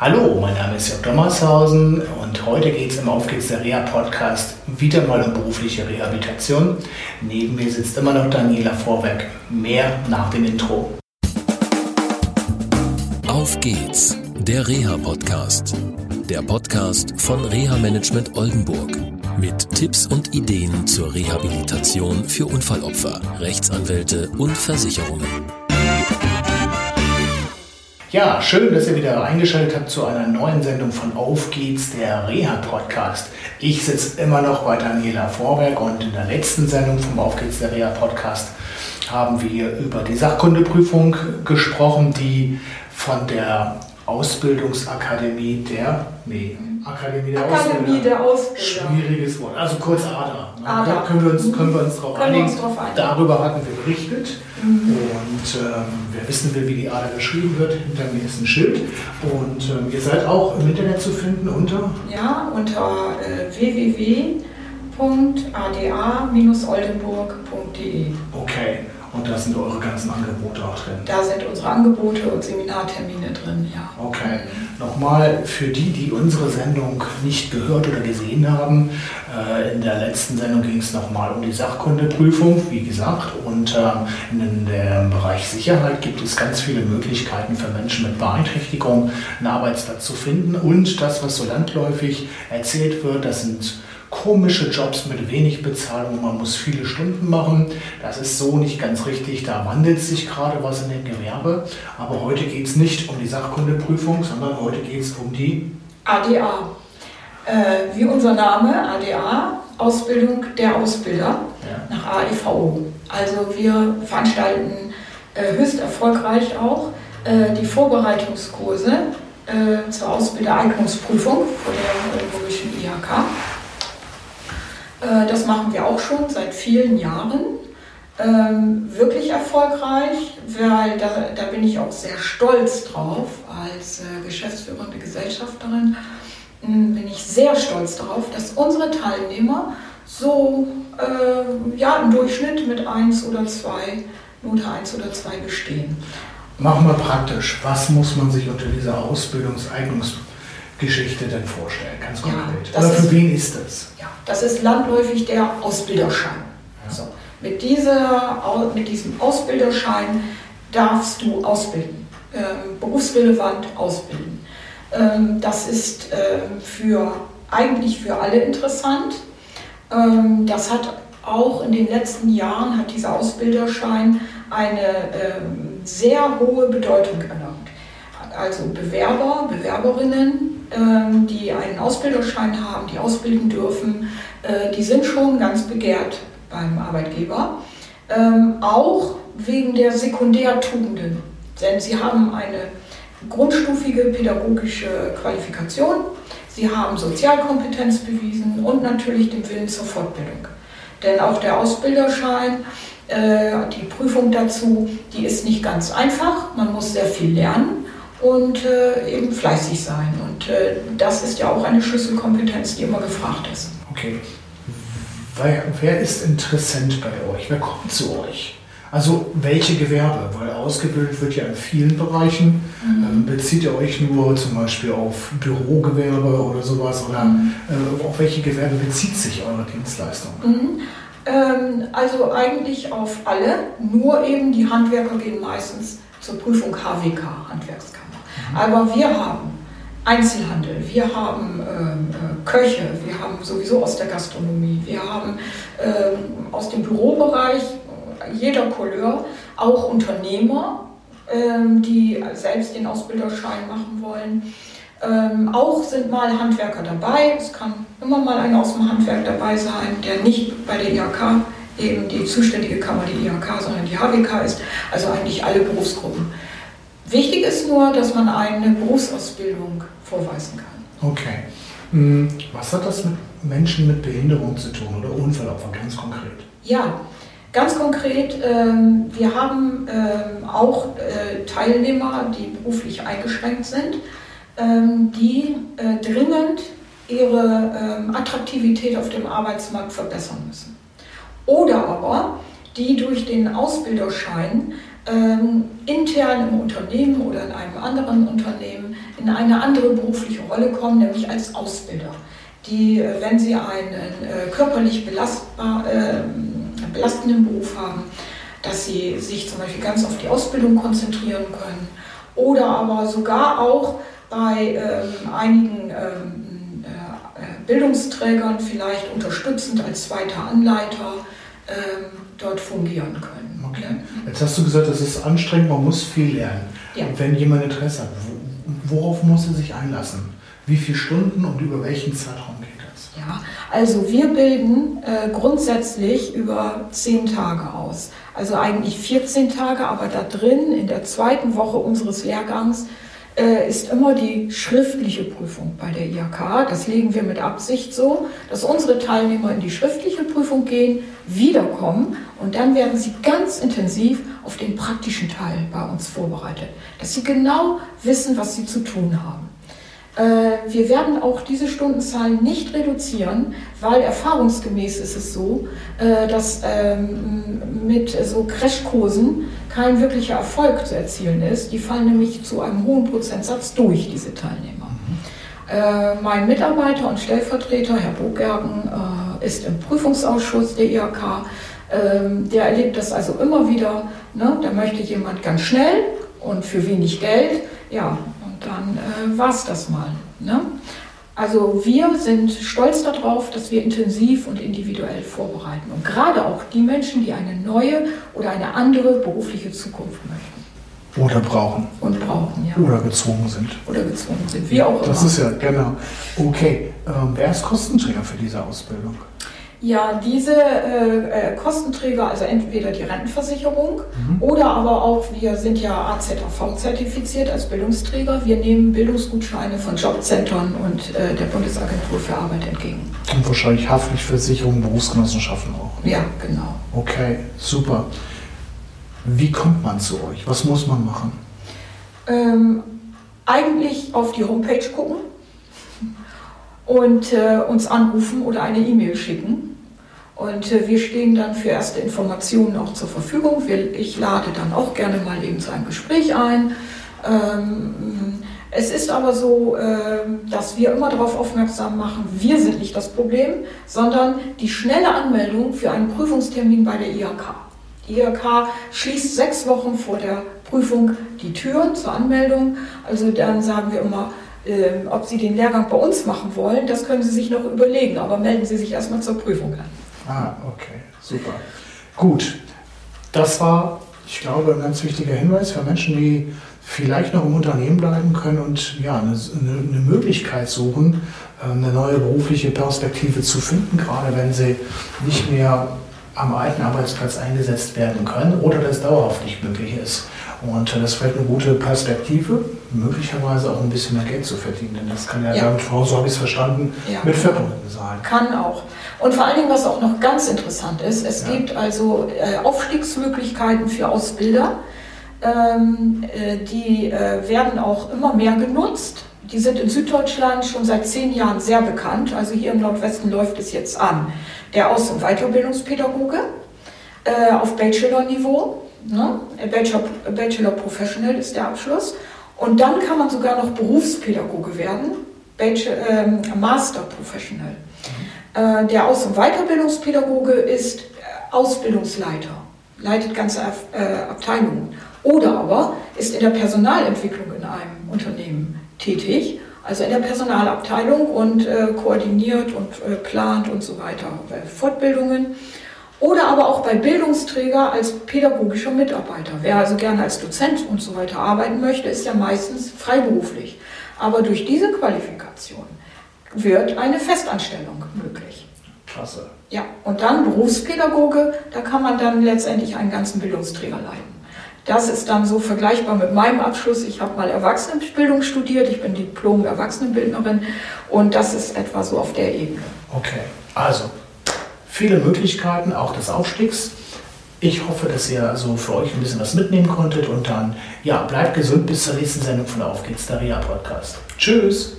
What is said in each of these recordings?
Hallo, mein Name ist Jörg Dommershausen und heute geht es im Auf geht's der Reha-Podcast wieder mal um berufliche Rehabilitation. Neben mir sitzt immer noch Daniela Vorwerk. Mehr nach dem Intro. Auf geht's, der Reha-Podcast. Der Podcast von Reha Management Oldenburg. Mit Tipps und Ideen zur Rehabilitation für Unfallopfer, Rechtsanwälte und Versicherungen. Ja, schön, dass ihr wieder eingeschaltet habt zu einer neuen Sendung von Auf geht's, der Reha-Podcast. Ich sitze immer noch bei Daniela Vorwerk und in der letzten Sendung vom Auf geht's, der Reha-Podcast haben wir über die Sachkundeprüfung gesprochen, die von der Ausbildungsakademie der, nee, Akademie der Akademie Ausbilder. der Ausbilder. Schwieriges Wort. Also kurz ADA. Ne? ADA. Können wir uns, können wir uns darauf einigen. Uns drauf einigen. Darüber hatten wir berichtet. Mhm. Und ähm, wer wissen will, wie die ADA geschrieben wird, hinter mir ist ein Schild. Und ähm, ihr seid auch im Internet zu finden unter? Ja, unter äh, www.ada-oldenburg.de. Okay. Und da sind eure ganzen Angebote auch drin? Da sind unsere Angebote und Seminartermine drin, ja. Okay. Nochmal für die, die unsere Sendung nicht gehört oder gesehen haben. Äh, in der letzten Sendung ging es nochmal um die Sachkundeprüfung, wie gesagt. Und ähm, in dem Bereich Sicherheit gibt es ganz viele Möglichkeiten für Menschen mit Beeinträchtigung, einen Arbeitsplatz zu finden. Und das, was so landläufig erzählt wird, das sind komische Jobs mit wenig Bezahlung, man muss viele Stunden machen. Das ist so nicht ganz richtig, da wandelt sich gerade was in dem Gewerbe. Aber heute geht es nicht um die Sachkundeprüfung, sondern heute geht es um die ADA. Äh, wie unser Name, ADA, Ausbildung der Ausbilder ja. nach AEVO. Also wir veranstalten äh, höchst erfolgreich auch äh, die Vorbereitungskurse äh, zur Ausbildereignungsprüfung vor der Oldenburgischen IHK. Äh, das machen wir auch schon seit vielen Jahren. Ähm, wirklich erfolgreich, weil da, da bin ich auch sehr stolz drauf als äh, geschäftsführende Gesellschafterin. Hm, bin ich sehr stolz darauf, dass unsere Teilnehmer so äh, ja, im Durchschnitt mit 1 oder 2, Note 1 oder 2 bestehen. Machen wir praktisch. Was muss man sich unter dieser Ausbildungseignungsprüfung Geschichte denn vorstellen, ganz konkret? Ja, Oder für ist, wen ist das? Ja, das ist landläufig der Ausbilderschein. Ja. So, mit, dieser, mit diesem Ausbilderschein darfst du ausbilden, ähm, berufsrelevant ausbilden. Ähm, das ist ähm, für, eigentlich für alle interessant. Ähm, das hat auch in den letzten Jahren hat dieser Ausbilderschein eine ähm, sehr hohe Bedeutung erlangt. Also Bewerber, Bewerberinnen die einen Ausbilderschein haben, die ausbilden dürfen, äh, die sind schon ganz begehrt beim Arbeitgeber. Ähm, auch wegen der Sekundärtugenden. Denn sie haben eine grundstufige pädagogische Qualifikation, sie haben Sozialkompetenz bewiesen und natürlich den Willen zur Fortbildung. Denn auch der Ausbilderschein, äh, die Prüfung dazu, die ist nicht ganz einfach. Man muss sehr viel lernen und äh, eben fleißig sein. Und äh, das ist ja auch eine Schlüsselkompetenz, die immer gefragt ist. Okay. Wer, wer ist Interessent bei euch? Wer kommt zu euch? Also welche Gewerbe? Weil ausgebildet wird ja in vielen Bereichen. Mhm. Ähm, bezieht ihr euch nur zum Beispiel auf Bürogewerbe oder sowas? Oder mhm. äh, auf welche Gewerbe bezieht sich eure Dienstleistung? Mhm. Ähm, also eigentlich auf alle, nur eben die Handwerker gehen meistens zur Prüfung HWK, Handwerkskammer. Aber wir haben Einzelhandel, wir haben ähm, äh, Köche, wir haben sowieso aus der Gastronomie, wir haben äh, aus dem Bürobereich äh, jeder Couleur auch Unternehmer, ähm, die selbst den Ausbilderschein machen wollen. Ähm, auch sind mal Handwerker dabei. Es kann immer mal einer aus dem Handwerk dabei sein, der nicht bei der IHK eben die zuständige Kammer, die IHK, sondern die HWK ist. Also eigentlich alle Berufsgruppen. Wichtig ist nur, dass man eine Berufsausbildung vorweisen kann. Okay. Hm, was hat das mit Menschen mit Behinderung zu tun oder Unfallopfern ganz konkret? Ja, ganz konkret, ähm, wir haben ähm, auch äh, Teilnehmer, die beruflich eingeschränkt sind, ähm, die äh, dringend ihre Attraktivität auf dem Arbeitsmarkt verbessern müssen. Oder aber die durch den Ausbilderschein ähm, intern im Unternehmen oder in einem anderen Unternehmen in eine andere berufliche Rolle kommen, nämlich als Ausbilder. Die, äh, wenn sie einen äh, körperlich belastbar, äh, belastenden Beruf haben, dass sie sich zum Beispiel ganz auf die Ausbildung konzentrieren können oder aber sogar auch bei ähm, einigen ähm, äh, Bildungsträgern vielleicht unterstützend als zweiter Anleiter ähm, dort fungieren können. Okay. Jetzt hast du gesagt, es ist anstrengend, man muss viel lernen. Ja. Und wenn jemand Interesse hat, worauf muss er sich einlassen? Wie viele Stunden und über welchen Zeitraum geht das? Ja, also wir bilden äh, grundsätzlich über zehn Tage aus. Also eigentlich 14 Tage, aber da drin in der zweiten Woche unseres Lehrgangs äh, ist immer die schriftliche Prüfung bei der IHK. Das legen wir mit Absicht so, dass unsere Teilnehmer in die schriftliche Prüfung gehen, wiederkommen und dann werden sie ganz intensiv auf den praktischen Teil bei uns vorbereitet, dass sie genau wissen, was sie zu tun haben. Äh, wir werden auch diese Stundenzahlen nicht reduzieren, weil erfahrungsgemäß ist es so, äh, dass ähm, mit so Crashkursen kein wirklicher Erfolg zu erzielen ist. Die fallen nämlich zu einem hohen Prozentsatz durch, diese Teilnehmer. Äh, mein Mitarbeiter und Stellvertreter, Herr Bogergen, ist im Prüfungsausschuss der IHK. Ähm, der erlebt das also immer wieder. Ne? Da möchte jemand ganz schnell und für wenig Geld. Ja, dann äh, war es das mal. Ne? Also wir sind stolz darauf, dass wir intensiv und individuell vorbereiten. Und gerade auch die Menschen, die eine neue oder eine andere berufliche Zukunft möchten. Oder brauchen. Und brauchen, ja. Oder gezwungen sind. Oder gezwungen sind, wie auch immer. Das ist ja, genau. Okay, ähm, wer ist Kostenträger für diese Ausbildung? Ja, diese äh, äh, Kostenträger, also entweder die Rentenversicherung mhm. oder aber auch, wir sind ja AZAV zertifiziert als Bildungsträger. Wir nehmen Bildungsgutscheine von Jobcentern und äh, der Bundesagentur für Arbeit entgegen. Und wahrscheinlich Haftpflichtversicherung, Berufsgenossenschaften auch. Ja, genau. Okay, super. Wie kommt man zu euch? Was muss man machen? Ähm, eigentlich auf die Homepage gucken und äh, uns anrufen oder eine E-Mail schicken. Und äh, wir stehen dann für erste Informationen auch zur Verfügung. Wir, ich lade dann auch gerne mal eben zu einem Gespräch ein. Ähm, es ist aber so, äh, dass wir immer darauf aufmerksam machen, wir sind nicht das Problem, sondern die schnelle Anmeldung für einen Prüfungstermin bei der IHK. Die IHK schließt sechs Wochen vor der Prüfung die Türen zur Anmeldung. Also dann sagen wir immer, äh, ob Sie den Lehrgang bei uns machen wollen, das können Sie sich noch überlegen, aber melden Sie sich erstmal zur Prüfung an. Ah, okay, super. Gut, das war, ich glaube, ein ganz wichtiger Hinweis für Menschen, die vielleicht noch im Unternehmen bleiben können und ja, eine, eine Möglichkeit suchen, äh, eine neue berufliche Perspektive zu finden, gerade wenn sie nicht mehr am alten Arbeitsplatz eingesetzt werden können oder das dauerhaft nicht möglich ist. Und das vielleicht eine gute Perspektive, möglicherweise auch ein bisschen mehr Geld zu verdienen. Denn das kann ja, ja. damit, so habe ich es verstanden, ja. mit verbunden sein. Kann auch. Und vor allen Dingen, was auch noch ganz interessant ist, es ja. gibt also äh, Aufstiegsmöglichkeiten für Ausbilder. Ähm, äh, die äh, werden auch immer mehr genutzt. Die sind in Süddeutschland schon seit zehn Jahren sehr bekannt. Also hier im Nordwesten läuft es jetzt an. Der Aus- und Weiterbildungspädagoge auf Bachelor-Niveau Ne? Bachelor, Bachelor Professional ist der Abschluss. Und dann kann man sogar noch Berufspädagoge werden, Bachelor, ähm, Master Professional. Mhm. Äh, der Aus- und Weiterbildungspädagoge ist äh, Ausbildungsleiter, leitet ganze äh, Abteilungen. Oder aber ist in der Personalentwicklung in einem Unternehmen tätig, also in der Personalabteilung und äh, koordiniert und äh, plant und so weiter äh, Fortbildungen oder aber auch bei Bildungsträger als pädagogischer Mitarbeiter. Wer also gerne als Dozent und so weiter arbeiten möchte, ist ja meistens freiberuflich. Aber durch diese Qualifikation wird eine Festanstellung möglich. Klasse. Ja, und dann Berufspädagoge, da kann man dann letztendlich einen ganzen Bildungsträger leiten. Das ist dann so vergleichbar mit meinem Abschluss. Ich habe mal Erwachsenenbildung studiert, ich bin Diplom-Erwachsenenbildnerin und das ist etwa so auf der Ebene. Okay, also viele Möglichkeiten, auch des Aufstiegs. Ich hoffe, dass ihr also für euch ein bisschen was mitnehmen konntet und dann, ja, bleibt gesund bis zur nächsten Sendung von Auf geht's, der Reha Podcast. Tschüss!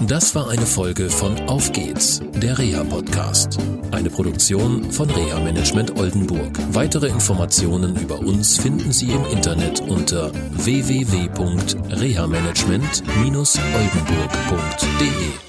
Das war eine Folge von Auf geht's, der Reha Podcast. Eine Produktion von Reha Management Oldenburg. Weitere Informationen über uns finden Sie im Internet unter www.reha-management-oldenburg.de.